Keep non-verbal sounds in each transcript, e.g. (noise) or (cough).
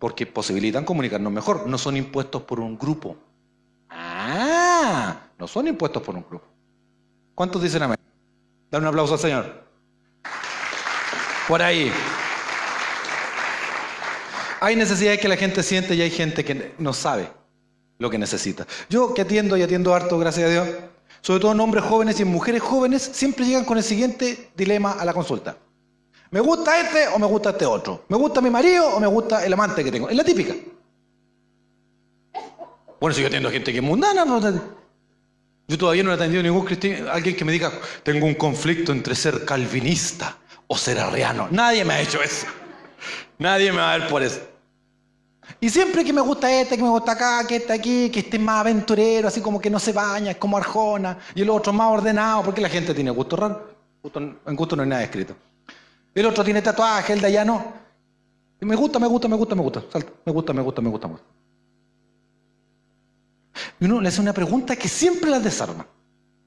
porque posibilitan comunicarnos mejor. No son impuestos por un grupo. Ah, no son impuestos por un grupo. ¿Cuántos dicen amén? Dale un aplauso al Señor. Por ahí. Hay necesidades que la gente siente y hay gente que no sabe lo que necesita. Yo que atiendo y atiendo harto, gracias a Dios, sobre todo en hombres jóvenes y en mujeres jóvenes, siempre llegan con el siguiente dilema a la consulta. ¿Me gusta este o me gusta este otro? ¿Me gusta mi marido o me gusta el amante que tengo? Es la típica. Bueno, si yo atiendo a gente que es mundana, yo todavía no he atendido ningún cristiano, alguien que me diga, tengo un conflicto entre ser calvinista o ser arriano. Nadie me ha hecho eso. Nadie me va a ver por eso. Y siempre que me gusta este, que me gusta acá, que este aquí, que este más aventurero, así como que no se baña, es como Arjona, y el otro más ordenado, porque la gente tiene gusto raro. en gusto no hay nada escrito. El otro tiene tatuaje, el de allá no. Me gusta, me gusta, me gusta, me gusta. Salta. Me gusta, me gusta, me gusta. Me gusta. Y uno le hace una pregunta que siempre las desarma.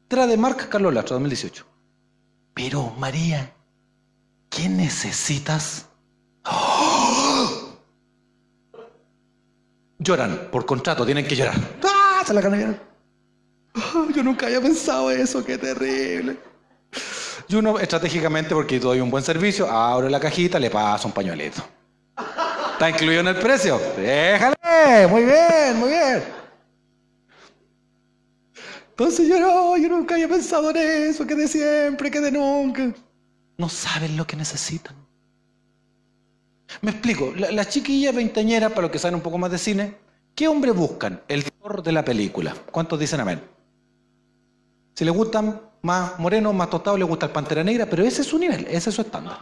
Tra de Marc Carlos Lastro, 2018. Pero, María, ¿qué necesitas? Lloran, por contrato, tienen que llorar. ¡Ah! Se la yo nunca había pensado eso, qué terrible. Y uno estratégicamente, porque doy un buen servicio, abro la cajita, le paso un pañuelito. ¿Está incluido en el precio? Déjale, muy bien, muy bien. Entonces yo no, yo nunca había pensado en eso, que de siempre, que de nunca. No saben lo que necesitan. Me explico, las la chiquillas veinteañeras, para los que saben un poco más de cine, ¿qué hombre buscan? El Thor de la película. ¿Cuántos dicen amén? Si le gustan más morenos, más tostados, le gusta el pantera negra, pero ese es su nivel, ese es su estándar.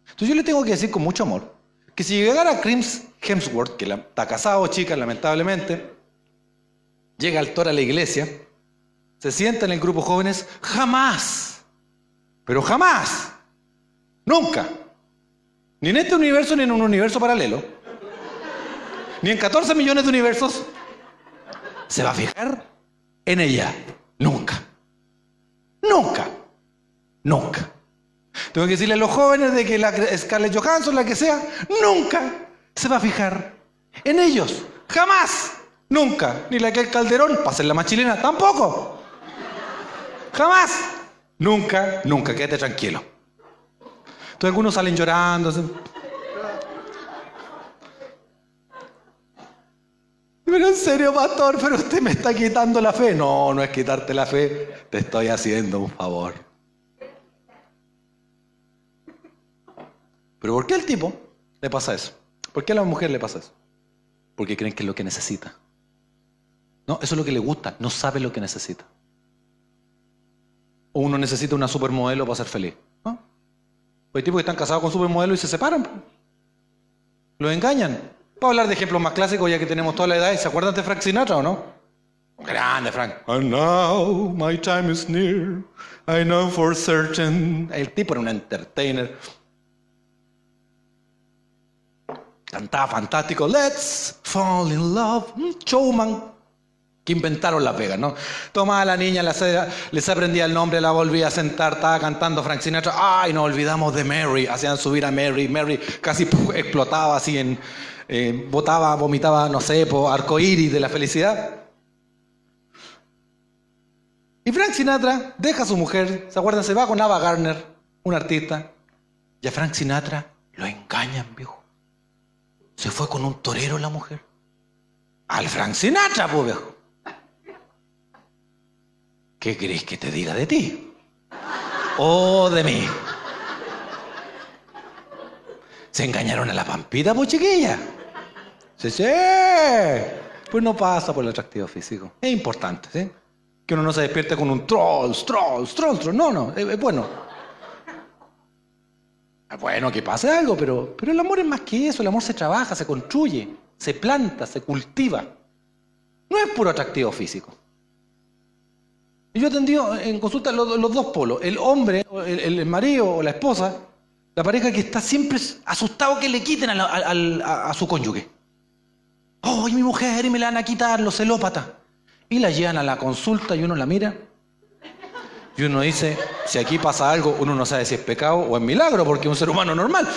Entonces yo le tengo que decir con mucho amor que si llegara Crims Hemsworth, que está casado, chica, lamentablemente, llega al Thor a la iglesia, se sienta en el grupo jóvenes, jamás, pero jamás, nunca ni en este universo ni en un universo paralelo. Ni en 14 millones de universos. Se va a fijar en ella. Nunca. Nunca. Nunca. Tengo que decirle a los jóvenes de que la Scarlett Johansson, la que sea, nunca se va a fijar en ellos. Jamás. Nunca. Ni la que el Calderón, para ser la más chilena, tampoco. Jamás. Nunca, nunca. Quédate tranquilo. Entonces algunos salen llorando. Pero en serio, pastor, pero usted me está quitando la fe. No, no es quitarte la fe, te estoy haciendo un favor. Pero ¿por qué al tipo le pasa eso? ¿Por qué a la mujer le pasa eso? Porque creen que es lo que necesita. No, eso es lo que le gusta, no sabe lo que necesita. O uno necesita una supermodelo para ser feliz. Hay tipos que están casados con supermodelos y se separan. Los engañan. Para hablar de ejemplos más clásicos, ya que tenemos toda la edad, ¿se acuerdan de Frank Sinatra o no? Grande, Frank. And now my time is near. I know for certain. El tipo era un entertainer. Cantaba fantástico. Let's fall in love. Showman que inventaron Las Vegas, ¿no? Tomaba a la niña, les aprendía el nombre, la volvía a sentar, estaba cantando Frank Sinatra, ¡ay, nos olvidamos de Mary! Hacían subir a Mary, Mary casi (laughs) explotaba así en, eh, botaba, vomitaba, no sé, por arcoíris de la felicidad. Y Frank Sinatra deja a su mujer, ¿se acuerdan? Se va con Ava Gardner, un artista, y a Frank Sinatra lo engañan, viejo. Se fue con un torero la mujer. Al Frank Sinatra, pues, viejo. ¿Qué querés que te diga de ti? ¿O de mí? ¿Se engañaron a la pampita, pues? Sí, sí. Pues no pasa por el atractivo físico. Es importante, ¿sí? Que uno no se despierte con un trolls, trolls, trolls, trolls. No, no, es, bueno. Es bueno que pase algo, pero, pero el amor es más que eso. El amor se trabaja, se construye, se planta, se cultiva. No es puro atractivo físico. Y yo atendí en consulta los, dos polos, el hombre, el, marido o la esposa, la pareja que está siempre asustado que le quiten a, su cónyuge. ¡Oh, mi mujer! Y me la van a quitar, los celópatas. Y la llevan a la consulta y uno la mira. Y uno dice, si aquí pasa algo, uno no sabe si es pecado o es milagro, porque es un ser humano normal.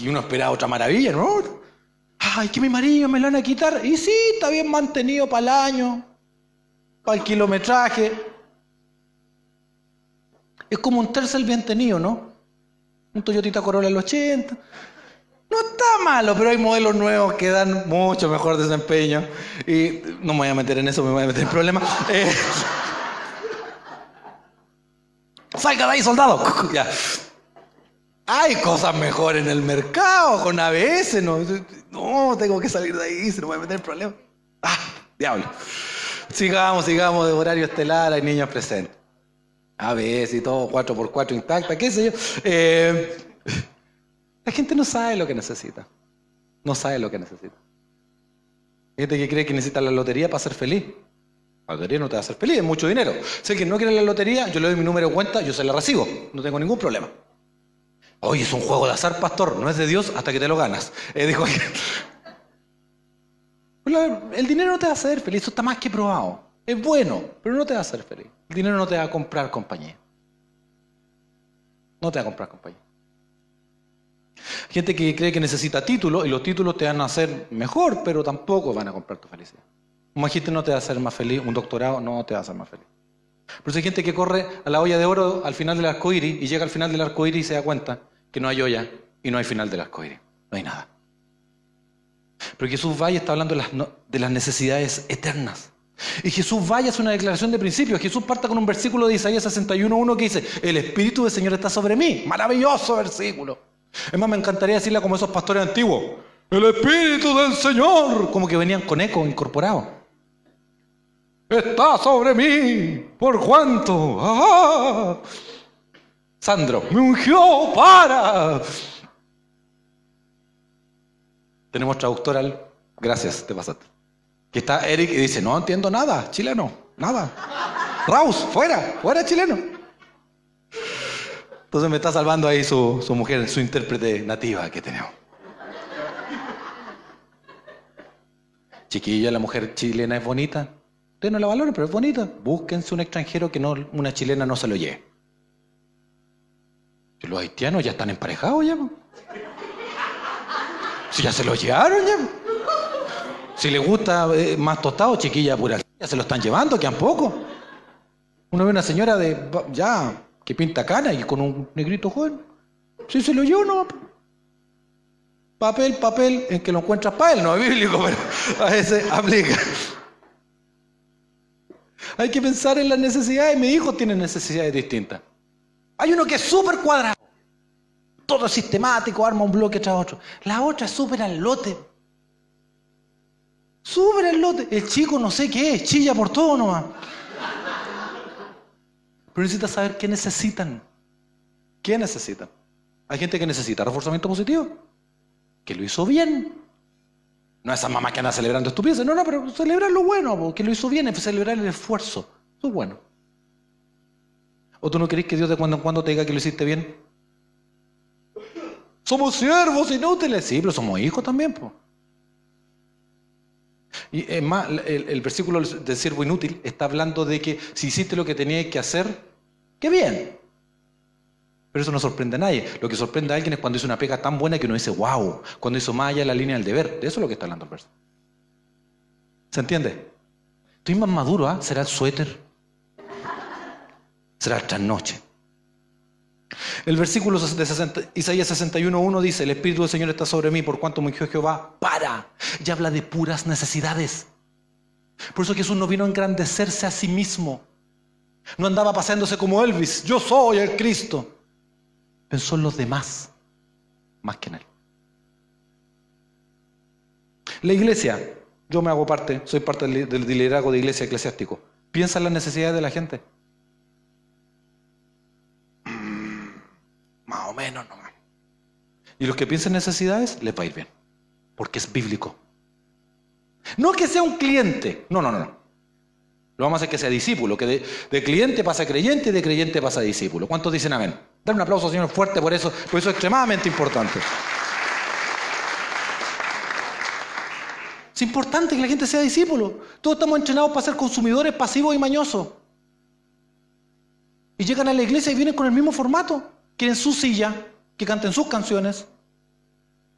Y uno esperaba otra maravilla, ¿no? Ay, que mi marido me lo van a quitar. Y sí, está bien mantenido para el año, para el kilometraje. Es como un tercer bien tenido, ¿no? Un Toyotita Corolla el 80. No está malo, pero hay modelos nuevos que dan mucho mejor desempeño. Y no me voy a meter en eso, me voy a meter en problemas. Eh, salga de ahí, soldado. (laughs) Hay cosas mejores en el mercado con ABS. No, no, tengo que salir de ahí, se no voy a meter en problemas. Ah, diablo. Sigamos, sigamos de horario estelar, hay niños presentes. ABS y todo, 4x4 intacta, qué sé yo. Eh, la gente no sabe lo que necesita. No sabe lo que necesita. Hay gente que cree que necesita la lotería para ser feliz. La lotería no te va a hacer feliz, es mucho dinero. Si que no quiere la lotería, yo le doy mi número de cuenta, yo se la recibo. No tengo ningún problema. Oye, es un juego de azar, pastor. No es de Dios hasta que te lo ganas. Eh, dijo (laughs) el dinero no te va a hacer feliz, eso está más que probado. Es bueno, pero no te va a hacer feliz. El dinero no te va a comprar compañía. No te va a comprar compañía. Gente que cree que necesita títulos y los títulos te van a hacer mejor, pero tampoco van a comprar tu felicidad. Un magíster no te va a hacer más feliz, un doctorado no te va a hacer más feliz. Pero hay gente que corre a la olla de oro al final del arco iris y llega al final del arco iris y se da cuenta que no hay olla y no hay final del arco iris. No hay nada. Pero Jesús vaya está hablando de las necesidades eternas. Y Jesús vaya es una declaración de principios. Jesús parta con un versículo de Isaías 61.1 que dice, el Espíritu del Señor está sobre mí. Maravilloso versículo. Es más, me encantaría decirle como esos pastores antiguos, el Espíritu del Señor, como que venían con eco incorporado. Está sobre mí, por cuanto, ¡Ah! Sandro, me ungió para. Tenemos traductor Gracias, te pasaste. Que está Eric y dice, no entiendo nada, chileno, nada. Raus, fuera, fuera chileno. Entonces me está salvando ahí su, mujer, su intérprete nativa que tenemos. Chiquilla, la mujer chilena es bonita. Ustedes no la valoran, pero es bonita. Búsquense un extranjero que no, una chilena no se lo lleve. Los haitianos ya están emparejados ya. Si ya se lo llevaron ya. Si le gusta eh, más tostado, chiquilla pura, ya se lo están llevando, que poco. Uno ve una señora de ya que pinta cana y con un negrito joven. Si se lo llevo, no. Papel, papel, en que lo encuentras para él, no es bíblico, (laughs) pero a veces aplica. Hay que pensar en las necesidades. Mi hijo tiene necesidades distintas. Hay uno que es súper cuadrado. Todo sistemático, arma un bloque tras otro. La otra es súper al lote. Súper al lote. El chico no sé qué es, chilla por todo nomás. Pero necesitas saber qué necesitan. ¿Qué necesitan? Hay gente que necesita reforzamiento positivo, que lo hizo bien. No esas mamás que andan celebrando estupideces, no, no, pero celebrar lo bueno, que lo hizo bien, es celebrar el esfuerzo. Eso es bueno. ¿O tú no querés que Dios de cuando en cuando te diga que lo hiciste bien? Somos siervos inútiles. Sí, pero somos hijos también. pues. Y es más, el, versículo del siervo inútil está hablando de que si hiciste lo que tenías que hacer, qué bien. Pero eso no sorprende a nadie. Lo que sorprende a alguien es cuando hizo una pega tan buena que uno dice, wow, cuando hizo más allá la línea del deber. De eso es lo que está hablando el verso. ¿Se entiende? Estoy más maduro, ¿ah? ¿Será el suéter? ¿Será el trasnoche? El versículo de Isaías 61.1 dice, el Espíritu del Señor está sobre mí por cuanto me ungió Jehová para. Y habla de puras necesidades. Por eso Jesús no vino a engrandecerse a sí mismo. No andaba paseándose como Elvis. Yo soy el Cristo. Pensó en los demás más que en él. La iglesia, yo me hago parte, soy parte del liderazgo de iglesia eclesiástico. Piensa en las necesidades de la gente. Más o menos nomás. Y los que piensen necesidades, les va a ir bien. Porque es bíblico. No que sea un cliente. No, no, no. Lo vamos a hacer que sea discípulo. Que de, cliente pasa a creyente y de creyente pasa a discípulo. ¿Cuántos dicen amén? Dar un aplauso, Señor, fuerte por eso. Por eso es extremadamente importante. Es importante que la gente sea discípulo. Todos estamos entrenados para ser consumidores pasivos y mañosos. Y llegan a la iglesia y vienen con el mismo formato. Quieren su silla, que canten sus canciones.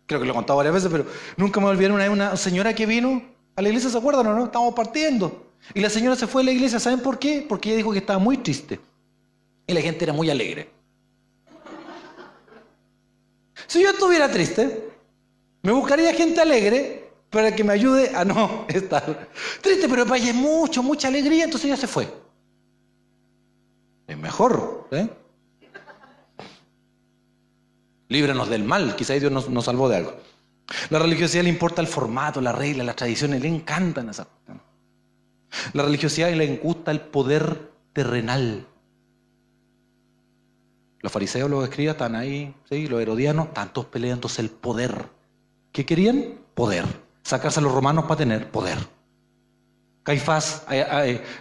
Creo que lo he contado varias veces, pero nunca me olvidé una, una señora que vino a la iglesia, ¿se acuerdan o no? Estamos partiendo. Y la señora se fue a la iglesia, ¿saben por qué? Porque ella dijo que estaba muy triste. Y la gente era muy alegre. Si yo estuviera triste, me buscaría gente alegre para que me ayude a no (laughs) estar triste, pero ella mucho, mucha alegría, entonces ella se fue. Es mejor, ¿eh? Líbranos del mal, quizá Dios nos, nos, salvó de algo. La religiosidad le importa el formato, la regla, las tradiciones, le encantan esas cosas. La religiosidad le gusta el poder terrenal. Los fariseos, los escribas están ahí, ¿sí? los herodianos, están todos peleándose el poder. ¿Qué querían? Poder. Sacarse a los romanos para tener poder. Caifás,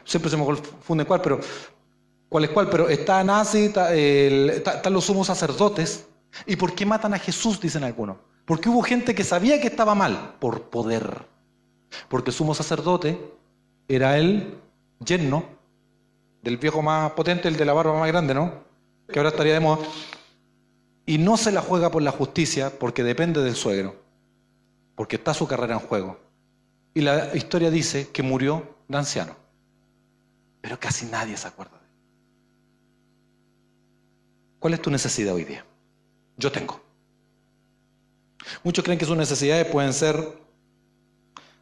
siempre se me confunde cuál, pero cuál es cuál, pero está nazi, están los sumos sacerdotes. ¿Y por qué matan a Jesús? Dicen algunos. Porque hubo gente que sabía que estaba mal, por poder. Porque sumo sacerdote era el yerno del viejo más potente, el de la barba más grande, ¿no? Que ahora estaría de moda. Y no se la juega por la justicia porque depende del suegro, porque está su carrera en juego. Y la historia dice que murió de anciano. Pero casi nadie se acuerda de él. ¿Cuál es tu necesidad hoy día? Yo tengo. Muchos creen que sus necesidades pueden ser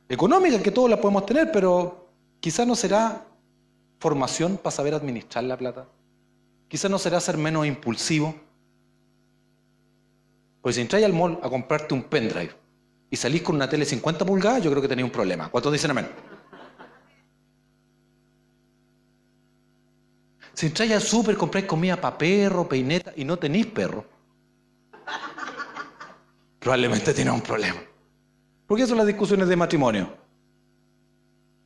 económicas, que todos las podemos tener, pero Quizás no será formación para saber administrar la plata. Quizás no será ser menos impulsivo. Pues si entráis al mall a comprarte un pendrive y salís con una tele 50 pulgadas, yo creo que tenéis un problema. ¿Cuántos dicen amén? Si entráis al súper, compráis comida para perro, peineta y no tenéis perro, probablemente tiene un problema. ¿Por qué son las discusiones de matrimonio?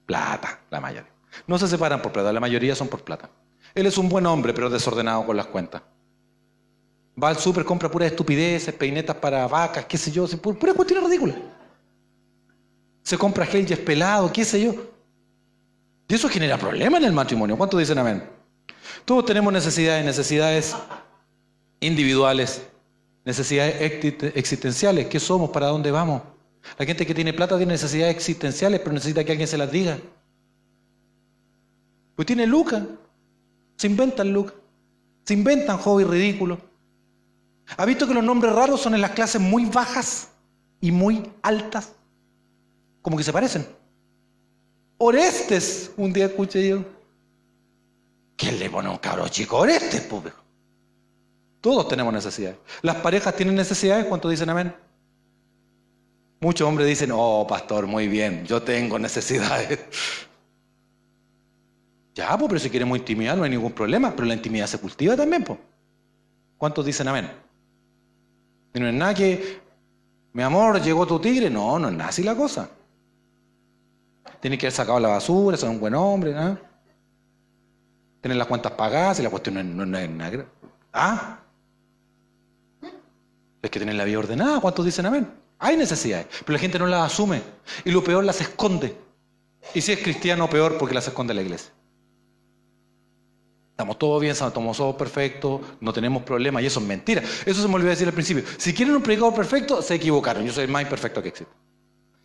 Plata, la mayoría. No se separan por plata, la mayoría son por plata. Él es un buen hombre, pero desordenado con las cuentas. Va al súper, compra puras estupideces, peinetas para vacas, qué sé yo, pura cuestión ridícula. Se compra gel y pelado, qué sé yo. Y eso genera problemas en el matrimonio. ¿Cuántos dicen amén? Todos tenemos necesidades, necesidades individuales, necesidades existenciales. ¿Qué somos? ¿Para dónde vamos? La gente que tiene plata tiene necesidades existenciales, pero necesita que alguien se las diga. Pues tiene lucas. Se inventan lucas. Se inventan hobbies ridículos. ¿Ha visto que los nombres raros son en las clases muy bajas y muy altas? Como que se parecen. Orestes, un día escuché yo. ¿Quién le pone un cabro chico? Orestes, público. Todos tenemos necesidades. Las parejas tienen necesidades, ¿cuántos dicen amén? Muchos hombres dicen, oh, pastor, muy bien, yo tengo necesidades. (laughs) Ya, pues, pero si queremos intimidad no hay ningún problema, pero la intimidad se cultiva también, pues. ¿Cuántos dicen amén? Y no es nada que, mi amor, llegó tu tigre. No, no es nada así la cosa. Tiene que haber sacado la basura, ser un buen hombre, ¿no? Tener las cuentas pagadas y la cuestión no es, no es nada. ¿Ah? Es que tener la vida ordenada. ¿Cuántos dicen amén? Hay necesidades, pero la gente no las asume. Y lo peor, las esconde. Y si es cristiano, peor porque las esconde la iglesia. Estamos todos bien, estamos todos perfectos, no tenemos problemas, y eso es mentira. Eso se me olvidó decir al principio. Si quieren un predicador perfecto, se equivocaron. Yo soy el más imperfecto que existe.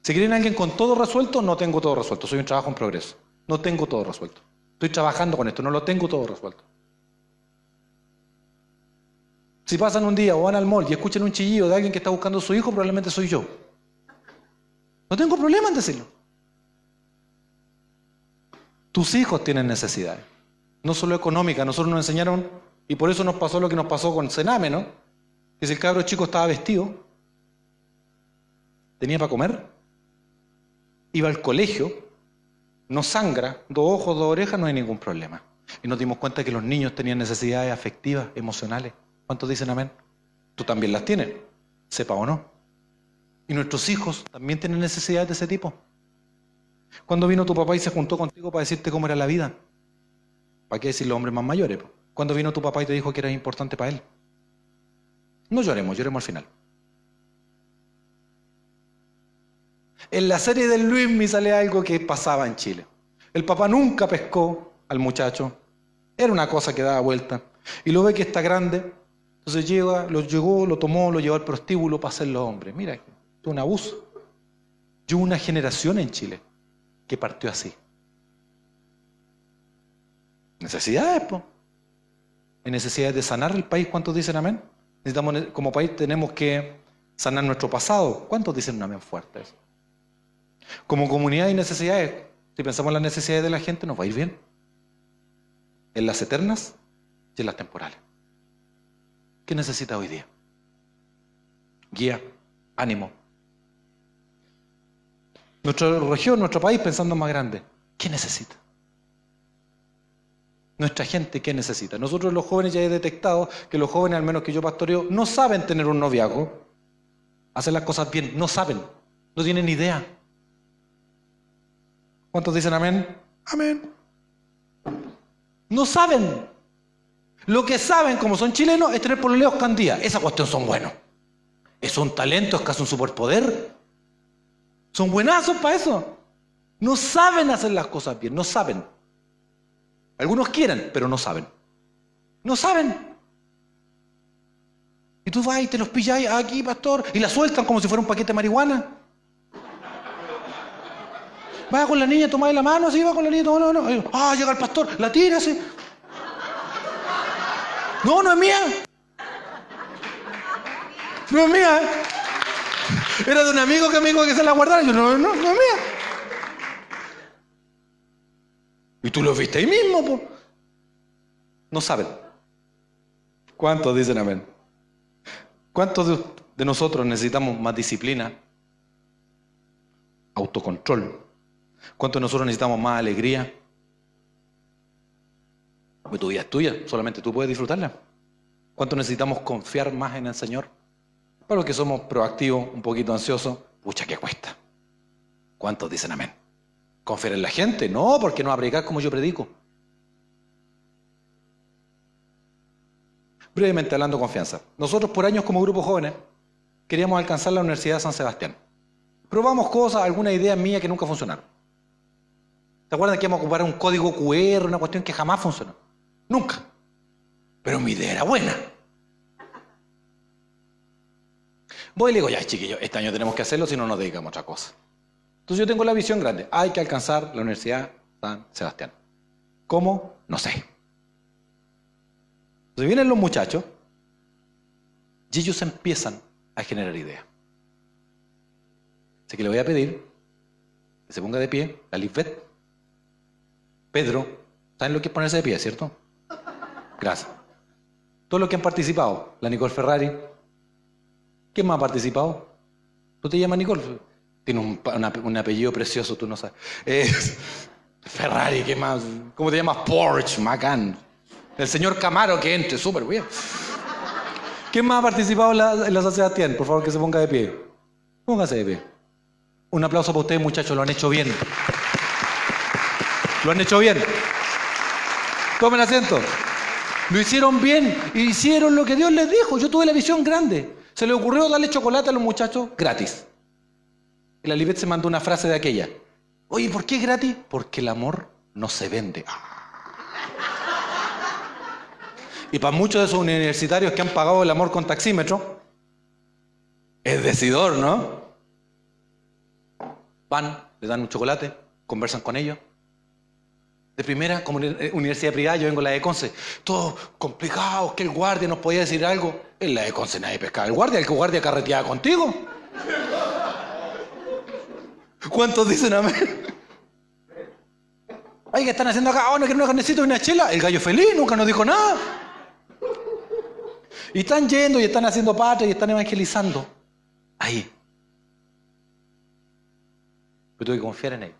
Si quieren alguien con todo resuelto, no tengo todo resuelto. Soy un trabajo en progreso. No tengo todo resuelto. Estoy trabajando con esto, no lo tengo todo resuelto. Si pasan un día o van al mall y escuchan un chillido de alguien que está buscando a su hijo, probablemente soy yo. No tengo problema en decirlo. Tus hijos tienen necesidades, no solo económicas. Nosotros nos enseñaron, y por eso nos pasó lo que nos pasó con Sename, ¿no? Que si el cabro chico estaba vestido, tenía para comer, iba al colegio, no sangra, dos ojos, dos orejas, no hay ningún problema. Y nos dimos cuenta que los niños tenían necesidades afectivas, emocionales. ¿Cuántos dicen amén? Tú también las tienes, sepa o no. Y nuestros hijos también tienen necesidades de ese tipo. ¿Cuándo vino tu papá y se juntó contigo para decirte cómo era la vida? ¿Para qué decir los hombres más mayores? ¿Cuándo vino tu papá y te dijo que era importante para él? No lloremos, lloremos al final. En la serie del Luis me sale algo que pasaba en Chile. El papá nunca pescó al muchacho. Era una cosa que daba vuelta. Y lo ve que está grande, Entonces llega, lo llegó, lo tomó, lo llevó al prostíbulo para hacerlo hombre. Mira, es un abuso. Yo una generación en Chile que partió así. Necesidades, pues. Hay necesidades de sanar el país. ¿Cuántos dicen amén? Necesitamos, como país tenemos que sanar nuestro pasado. ¿Cuántos dicen un amén fuerte eso? Como comunidad hay necesidades. Si pensamos en las necesidades de la gente, nos va a ir bien. En las eternas y en las temporales. ¿Qué necesita hoy día? Guía, ánimo. Nuestra región, nuestro país, pensando más grande, ¿qué necesita? Nuestra gente, ¿qué necesita? Nosotros los jóvenes ya he detectado que los jóvenes, al menos que yo pastoreo, no saben tener un noviazgo, hacer las cosas bien, no saben, no tienen idea. ¿Cuántos dicen amén? Amén. No saben. Lo que saben, como son chilenos, es tener pololeos candía. Esa cuestión son buenos. Es un talento, es casi un superpoder. Son buenazos para eso. No saben hacer las cosas bien, no saben. Algunos quieren, pero no saben. No saben. Y tú vas y te los pillas aquí, pastor, y la sueltan como si fuera un paquete de marihuana. Va con la niña, toma la mano, así va con la niña, toma la mano. Ah, llega el pastor, la tira así. No, no es mía. No es mía. ¿eh? Era de un amigo que me dijo que se la guardara. Yo, no, no, no es mía. Y tú lo viste ahí mismo, pues. No saben. ¿Cuántos dicen amén? ¿Cuántos de, de nosotros necesitamos más disciplina? Autocontrol. ¿Cuántos de nosotros necesitamos más alegría? Porque tu vida es tuya, solamente tú puedes disfrutarla. ¿Cuánto necesitamos confiar más en el Señor? Para los que somos proactivos, un poquito ansiosos, pucha que cuesta. ¿Cuántos dicen amén? ¿Confiar en la gente? No, porque no predicar como yo predico. Brevemente hablando confianza. Nosotros por años como grupo jóvenes queríamos alcanzar la Universidad de San Sebastián. Probamos cosas, alguna idea mía que nunca funcionaron. ¿Se acuerdan que íbamos a ocupar un código QR, una cuestión que jamás funcionó? Nunca. Pero mi idea era buena. Voy y le digo, ya chiquillos, este año tenemos que hacerlo si no nos dedicamos a otra cosa. Entonces yo tengo la visión grande. Hay que alcanzar la Universidad San Sebastián. ¿Cómo? No sé. Entonces vienen los muchachos y ellos empiezan a generar ideas. Así que le voy a pedir que se ponga de pie la Lisbeth, Pedro. ¿Saben lo que es ponerse de pie, cierto? Gracias. Todos los que han participado, la Nicole Ferrari. ¿Quién más ha participado? ¿Tú te llamas Nicole? Tiene un, apellido precioso, tú no sabes. (laughs) Ferrari, ¿qué más? ¿Cómo te llamas? Porsche, Macan. El señor Camaro que entre, súper bien. ¿Quién más ha participado en la, en la sociedad Tien? Por favor, que se ponga de pie. Póngase de pie. Un aplauso para ustedes, muchachos, lo han hecho bien. Lo han hecho bien. Tomen asiento. Lo hicieron bien, hicieron lo que Dios les dijo. Yo tuve la visión grande. Se le ocurrió darle chocolate a los muchachos gratis. Y la Libet se mandó una frase de aquella. Oye, ¿por qué es gratis? Porque el amor no se vende. Y para muchos de esos universitarios que han pagado el amor con taxímetro, es decidor, ¿no? Van, le dan un chocolate, conversan con ellos, de primera como eh, universidad privada, yo vengo a la de Conce. Todo complicado, que el guardia nos podía decir algo. En la de Conce nadie pescaba. El guardia, el que guardia carreteaba contigo. ¿Cuántos dicen amén? Ay, ¿qué están haciendo acá? Oh, no quiero una carnecita y una chela. El gallo feliz nunca nos dijo nada. Y están yendo y están haciendo patria y están evangelizando. Ahí. Pero tengo que confiar en él.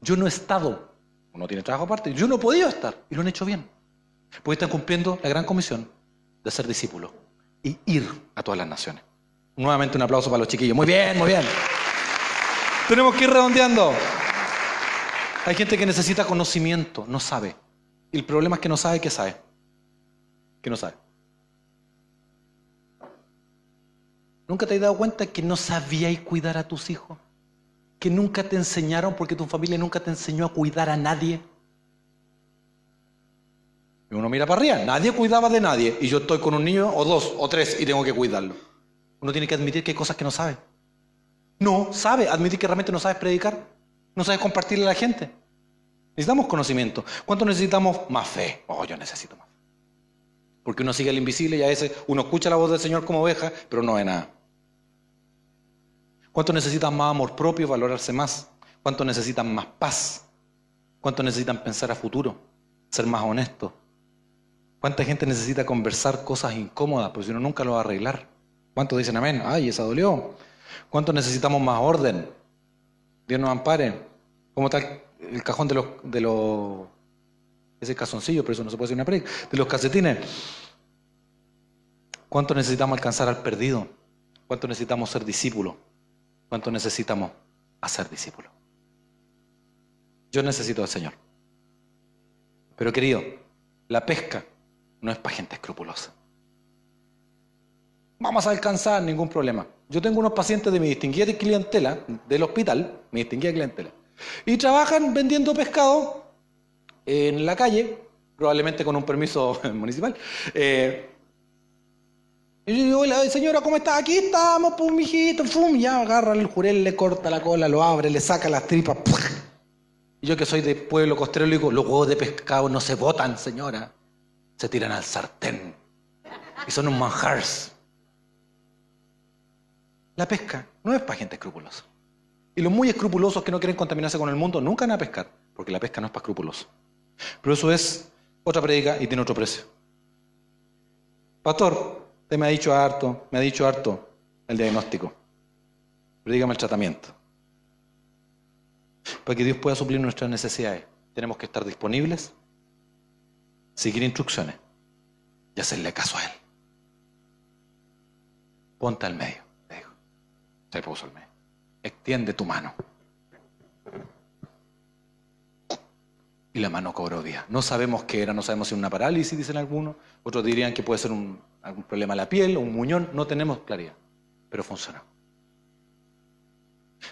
Yo no he estado, uno tiene trabajo aparte, yo no he podido estar y lo han hecho bien. Porque están cumpliendo la gran comisión de ser discípulos y ir a todas las naciones. Nuevamente un aplauso para los chiquillos. Muy bien, muy bien. Tenemos que ir redondeando. Hay gente que necesita conocimiento, no sabe. Y el problema es que no sabe qué sabe. Que no sabe. ¿Nunca te has dado cuenta que no sabíais cuidar a tus hijos? Que nunca te enseñaron porque tu familia nunca te enseñó a cuidar a nadie. Y uno mira para arriba, nadie cuidaba de nadie. Y yo estoy con un niño o dos o tres y tengo que cuidarlo. Uno tiene que admitir que hay cosas que no sabe. No, sabe, admitir que realmente no sabes predicar. No sabes compartirle a la gente. Necesitamos conocimiento. ¿Cuánto necesitamos? Más fe. Oh, yo necesito más. Porque uno sigue al invisible y a veces uno escucha la voz del Señor como oveja, pero no ve nada. ¿Cuánto necesitan más amor propio, valorarse más? ¿Cuánto necesitan más paz? ¿Cuánto necesitan pensar a futuro? Ser más honestos. ¿Cuánta gente necesita conversar cosas incómodas? Porque si no, nunca lo va a arreglar. ¿Cuántos dicen amén? Ay, esa dolió. ¿Cuánto necesitamos más orden? Dios nos ampare. ¿Cómo está el cajón de los, de los ese casoncillo, pero eso no se puede hacer una predica, de los calcetines. ¿Cuánto necesitamos alcanzar al perdido? ¿Cuánto necesitamos ser discípulos? ¿Cuánto necesitamos hacer discípulos? Yo necesito al Señor. Pero querido, la pesca no es para gente escrupulosa. Vamos a alcanzar ningún problema. Yo tengo unos pacientes de mi distinguida clientela del hospital, mi distinguida clientela, y trabajan vendiendo pescado en la calle, probablemente con un permiso (laughs) municipal. Eh, y yo digo, hola señora, ¿cómo está? Aquí estamos, pues mijito, fum, ya agarra el jurel, le corta la cola, lo abre, le saca las tripas. Y yo que soy de pueblo costero, le digo, los huevos de pescado no se botan, señora. Se tiran al sartén. Y son un manjars. La pesca no es para gente escrupulosa. Y los muy escrupulosos que no quieren contaminarse con el mundo nunca van a pescar, porque la pesca no es para escrupulosos. Pero eso es otra predica y tiene otro precio. Pastor, usted me ha dicho harto, me ha dicho harto el diagnóstico. Pero dígame el tratamiento. Para que Dios pueda suplir nuestras necesidades, tenemos que estar disponibles, seguir instrucciones y hacerle caso a Él. Ponte al medio, le dijo. Se puso al medio. Extiende tu mano. Y la mano cobró vida. No sabemos qué era, no sabemos si una parálisis, dicen algunos, otros dirían que puede ser un, algún problema en la piel, un muñón, no tenemos claridad, pero funcionó.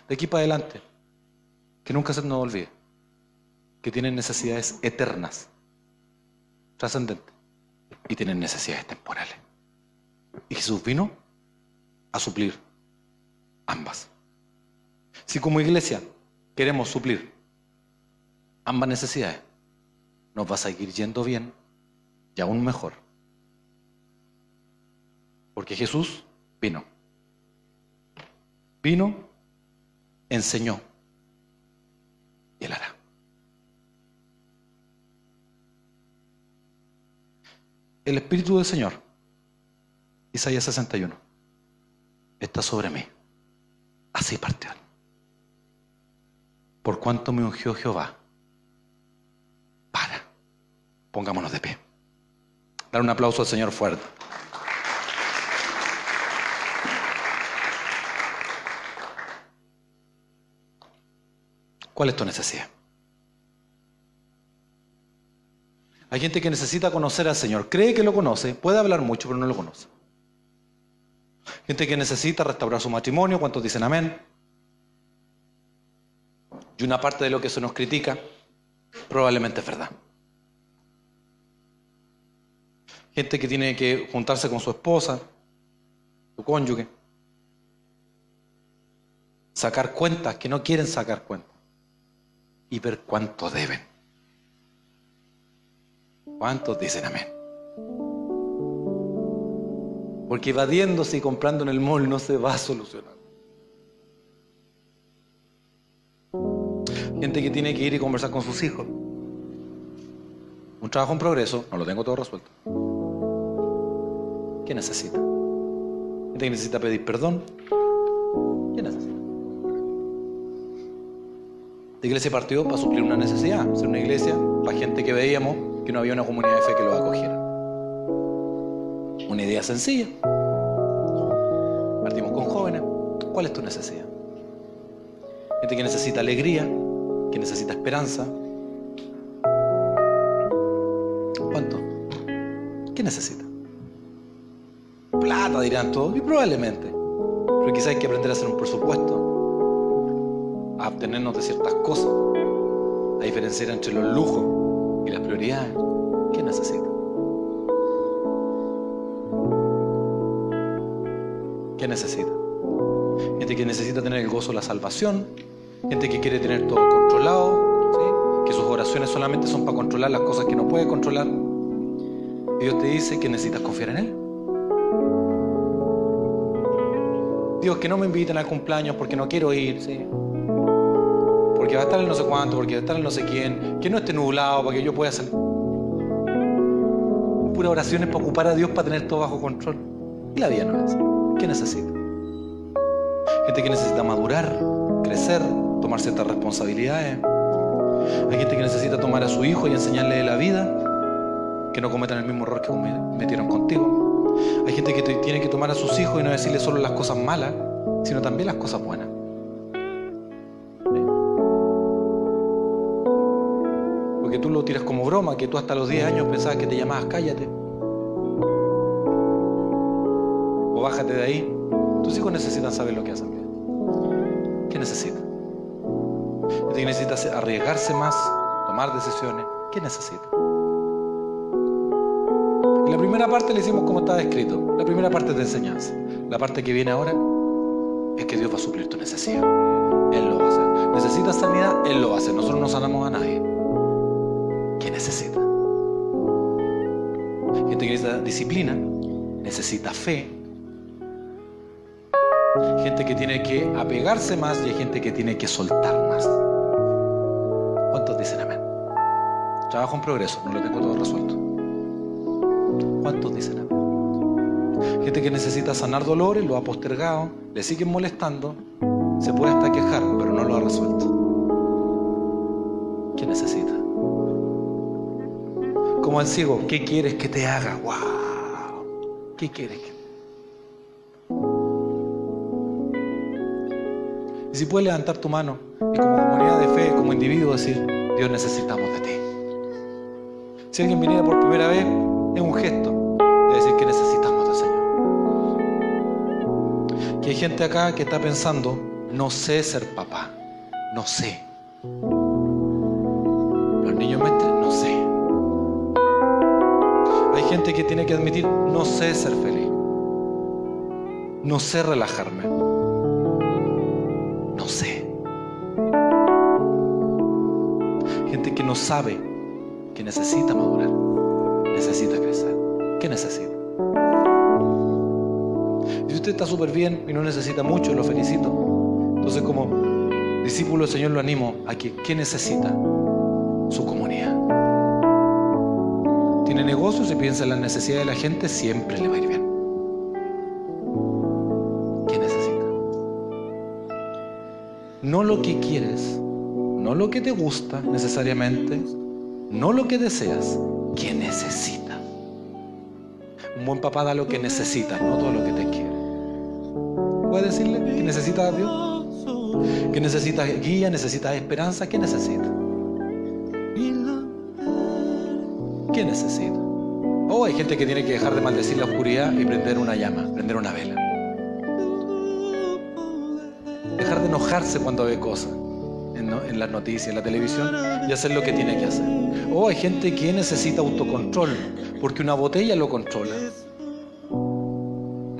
De aquí para adelante, que nunca se nos olvide que tienen necesidades eternas, trascendentes, y tienen necesidades temporales. Y Jesús vino a suplir ambas. Si como iglesia queremos suplir ambas necesidades, nos va a seguir yendo bien y aún mejor. Porque Jesús vino. Vino, enseñó y él hará. El Espíritu del Señor, Isaías 61, está sobre mí. Así partió. Por cuanto me ungió Jehová Pongámonos de pie. Dar un aplauso al Señor fuerte. ¿Cuál es tu necesidad? Hay gente que necesita conocer al Señor, cree que lo conoce, puede hablar mucho, pero no lo conoce. Gente que necesita restaurar su matrimonio, ¿cuántos dicen amén? Y una parte de lo que se nos critica probablemente es verdad. Gente que tiene que juntarse con su esposa, su cónyuge, sacar cuentas que no quieren sacar cuentas y ver cuánto deben. ¿Cuántos dicen amén? Porque evadiéndose y comprando en el mall no se va a solucionar. Gente que tiene que ir y conversar con sus hijos. Un trabajo en progreso, no lo tengo todo resuelto. ¿Qué necesita? ¿Gente que necesita pedir perdón? ¿Qué necesita? La iglesia partió para suplir una necesidad, ser una iglesia para gente que veíamos que no había una comunidad de fe que lo acogiera. Una idea sencilla. Partimos con jóvenes. ¿Cuál es tu necesidad? Gente que necesita alegría, que necesita esperanza. ¿Cuánto? ¿Qué necesita? dirán todos, y probablemente. Pero quizás hay que aprender a hacer un presupuesto, a obtenernos de ciertas cosas, a diferenciar entre los lujos y las prioridades. ¿Qué necesita? ¿Qué necesita? Gente que necesita tener el gozo de la salvación, gente que quiere tener todo controlado, que sus oraciones solamente son para controlar las cosas que no puede controlar. Dios te dice que necesitas confiar en Él. Dios, que no me inviten al cumpleaños porque no quiero ir, ¿sí? porque va a estar el no sé cuánto, porque va a estar el no sé quién, que no esté nublado para que yo pueda salir. Pura oraciones para ocupar a Dios para tener todo bajo control. Y la vida no es. ¿Qué necesita? Gente que necesita madurar, crecer, tomar ciertas responsabilidades. Hay gente que necesita tomar a su hijo y enseñarle la vida, que no cometan el mismo error que cometieron contigo. Hay gente que tiene que tomar a sus hijos y no decirles solo las cosas malas, sino también las cosas buenas. Porque tú lo tiras como broma, que tú hasta los 10 años pensabas que te llamabas cállate. O bájate de ahí. Tus hijos necesitan saber lo que hacen bien. ¿Qué necesitan? Gente necesita arriesgarse más, tomar decisiones. ¿Qué necesita? La primera parte le hicimos como estaba escrito. La primera parte es de enseñanza. La parte que viene ahora es que Dios va a suplir tu necesidad. Él lo va a hacer. Necesitas sanidad, Él lo hacer. Nosotros no sanamos a nadie. ¿Qué necesita? Gente que necesita disciplina, necesita fe. Gente que tiene que apegarse más y hay gente que tiene que soltar más. ¿Cuántos dicen amén? Trabajo en progreso, no lo tengo todo resuelto. ¿Cuántos dicen amén? Gente que necesita sanar dolores, lo ha postergado, le siguen molestando, se puede hasta quejar, pero no lo ha resuelto. ¿Qué necesita? Como el ciego, ¿qué quieres que te haga? ¡Wow! ¿Qué quieres que Y si puedes levantar tu mano y como comunidad de fe, como individuo, decir, Dios necesitamos de ti. Si alguien viniera por primera vez, es un gesto Que hay gente acá que está pensando, no sé ser papá, no sé. Los niños me no sé. Hay gente que tiene que admitir, no sé ser feliz, no sé relajarme, no sé. Gente que no sabe que necesita madurar necesita crecer? ¿Qué necesita? Usted está súper bien y no necesita mucho, lo felicito. Entonces como discípulo del Señor lo animo a que, ¿qué necesita? Su comunidad. Tiene negocios y piensa en la necesidad de la gente, siempre le va a ir bien. ¿Qué necesita? No lo que quieres, no lo que te gusta necesariamente, no lo que deseas, ¿Qué necesita. Un buen papá da lo que necesita, no todo lo que te quiere. ¿Puedes decirle que necesita a Dios? ¿Que necesita guía? ¿Necesita esperanza? ¿Qué necesita? ¿Qué necesita? Oh, hay gente que tiene que dejar de maldecir la oscuridad y prender una llama, prender una vela. Dejar de enojarse cuando ve cosas en, las noticias, en la televisión, y hacer lo que tiene que hacer. O hay gente que necesita autocontrol, porque una botella lo controla.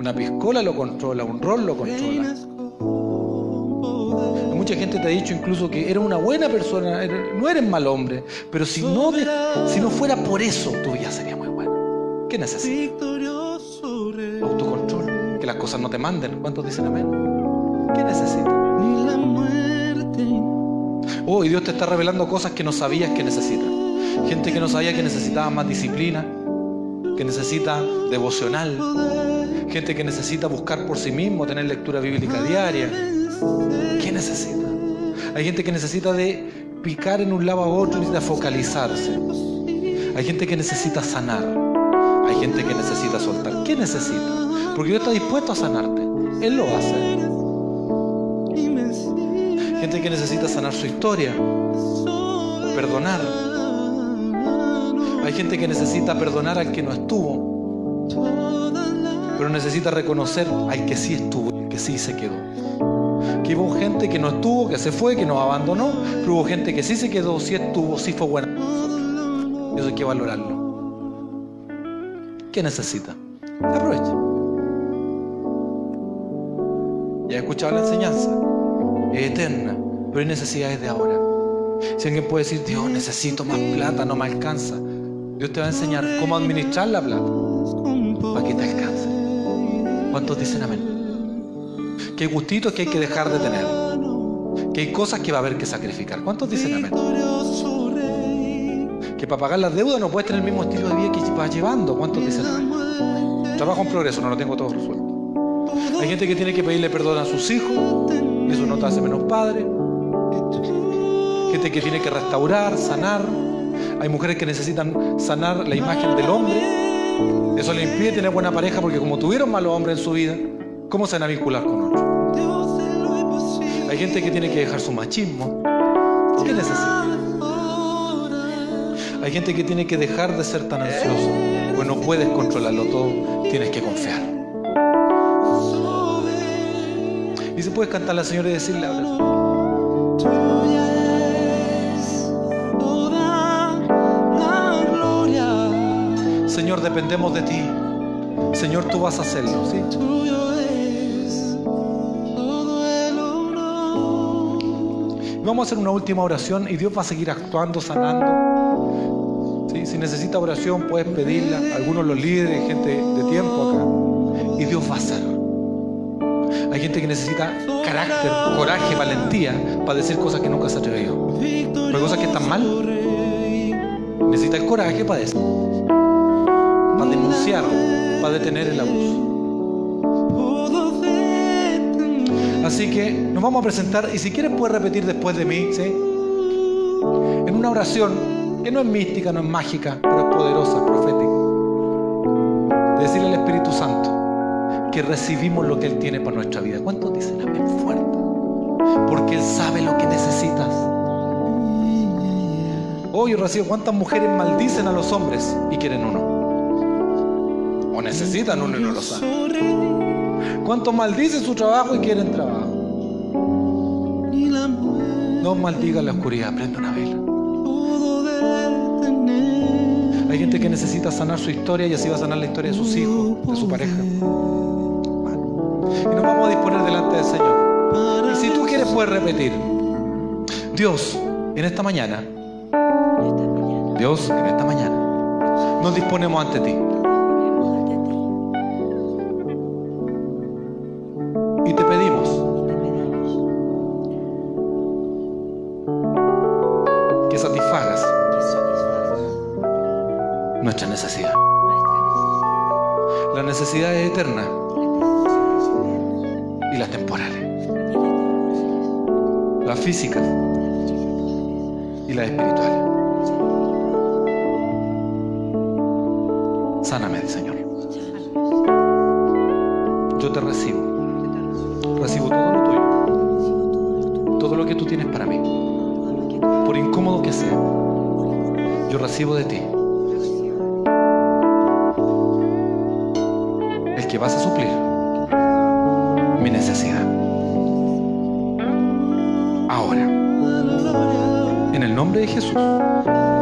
Una piscola lo controla, un rol lo controla. mucha gente te ha dicho incluso que eres una buena persona, no eres mal hombre, pero si no, si no fuera por eso, tu vida sería muy buena. ¿Qué necesitas? Autocontrol, que las cosas no te manden. ¿Cuántos dicen amén? ¿Qué necesitas? Oh, y Dios te está revelando cosas que no sabías que necesitas. Gente que no sabía que necesitaba más disciplina, que necesita devocional, gente que necesita buscar por sí mismo, tener lectura bíblica diaria. ¿Qué necesita? Hay gente que necesita de picar en un lado a otro, necesita focalizarse. Hay gente que necesita sanar. Hay gente que necesita soltar. ¿Qué necesita? Porque Dios está dispuesto a sanarte. Él lo hacer gente que necesita sanar su historia, perdonar. Hay gente que necesita perdonar al que no estuvo, pero necesita reconocer al que sí estuvo, que sí se quedó. Que hubo gente que no estuvo, que se fue, que nos abandonó, pero hubo gente que sí se quedó, sí estuvo, sí fue buena. Eso hay que valorarlo. ¿Qué necesita? Aproveche. Ya he escuchado la enseñanza. Es eterna, pero hay necesidades de ahora. Si alguien puede decir, Dios, necesito más plata, no me alcanza. Dios te va a enseñar cómo administrar la plata para que te alcance. ¿Cuántos dicen amén? Que hay gustitos que hay que dejar de tener. Que hay cosas que va a haber que sacrificar. ¿Cuántos dicen amén? Que para pagar las deudas no puedes tener el mismo estilo de vida que vas llevando. ¿Cuántos dicen amén? Trabajo en progreso, no lo tengo todo resuelto. Hay gente que tiene que pedirle perdón a sus hijos y eso no te hace menos padre. Gente que tiene que restaurar, sanar. Hay mujeres que necesitan sanar la imagen del hombre. Eso le impide tener buena pareja porque como tuvieron malos hombres en su vida, ¿cómo se van a vincular con otros? Hay gente que tiene que dejar su machismo. ¿Qué necesita? Hay gente que tiene que dejar de ser tan ansioso, pues no puedes controlarlo todo, tienes que confiar. Y se puede cantar a la Señora y decirle ahora. Señor, dependemos de ti. Señor, tú vas a hacerlo, ¿sí? Vamos a hacer una última oración y Dios va a seguir actuando, sanando. ¿Sí? Si necesita oración, puedes pedirla. Algunos los líderes, gente de tiempo acá. Y Dios va a hacer. Hay gente que necesita carácter, coraje, valentía para decir cosas que nunca se atrevió. Pero cosas que están mal. Necesita el coraje para decir, para denunciar, para detener el abuso. Así que nos vamos a presentar y si quieres puedes repetir después de mí, ¿sí? En una oración que no es mística, no es mágica, pero es poderosa, profética. De decirle al Espíritu Santo que recibimos lo que Él tiene para nuestra vida. ¿Cuántos dicen amén fuerte? Porque Él sabe lo que necesitas. Hoy recibo cuántas mujeres maldicen a los hombres y quieren uno. Necesitan uno y no lo saben. ¿Cuántos maldicen su trabajo y quieren trabajo? No maldiga la oscuridad, prenda una vela. Hay gente que necesita sanar su historia y así va a sanar la historia de sus hijos, de su pareja. Y nos vamos a disponer delante del Señor. Y si tú quieres, puedes repetir. Dios, en esta mañana, Dios, en esta mañana, nos disponemos ante ti. Físicas y las espirituales. Sáname, Señor. Yo te recibo. Recibo todo lo tuyo. Todo lo que tú tienes para mí. Por incómodo que sea. Yo recibo de ti. El que vas a suplir mi necesidad. Nombre de Jesús.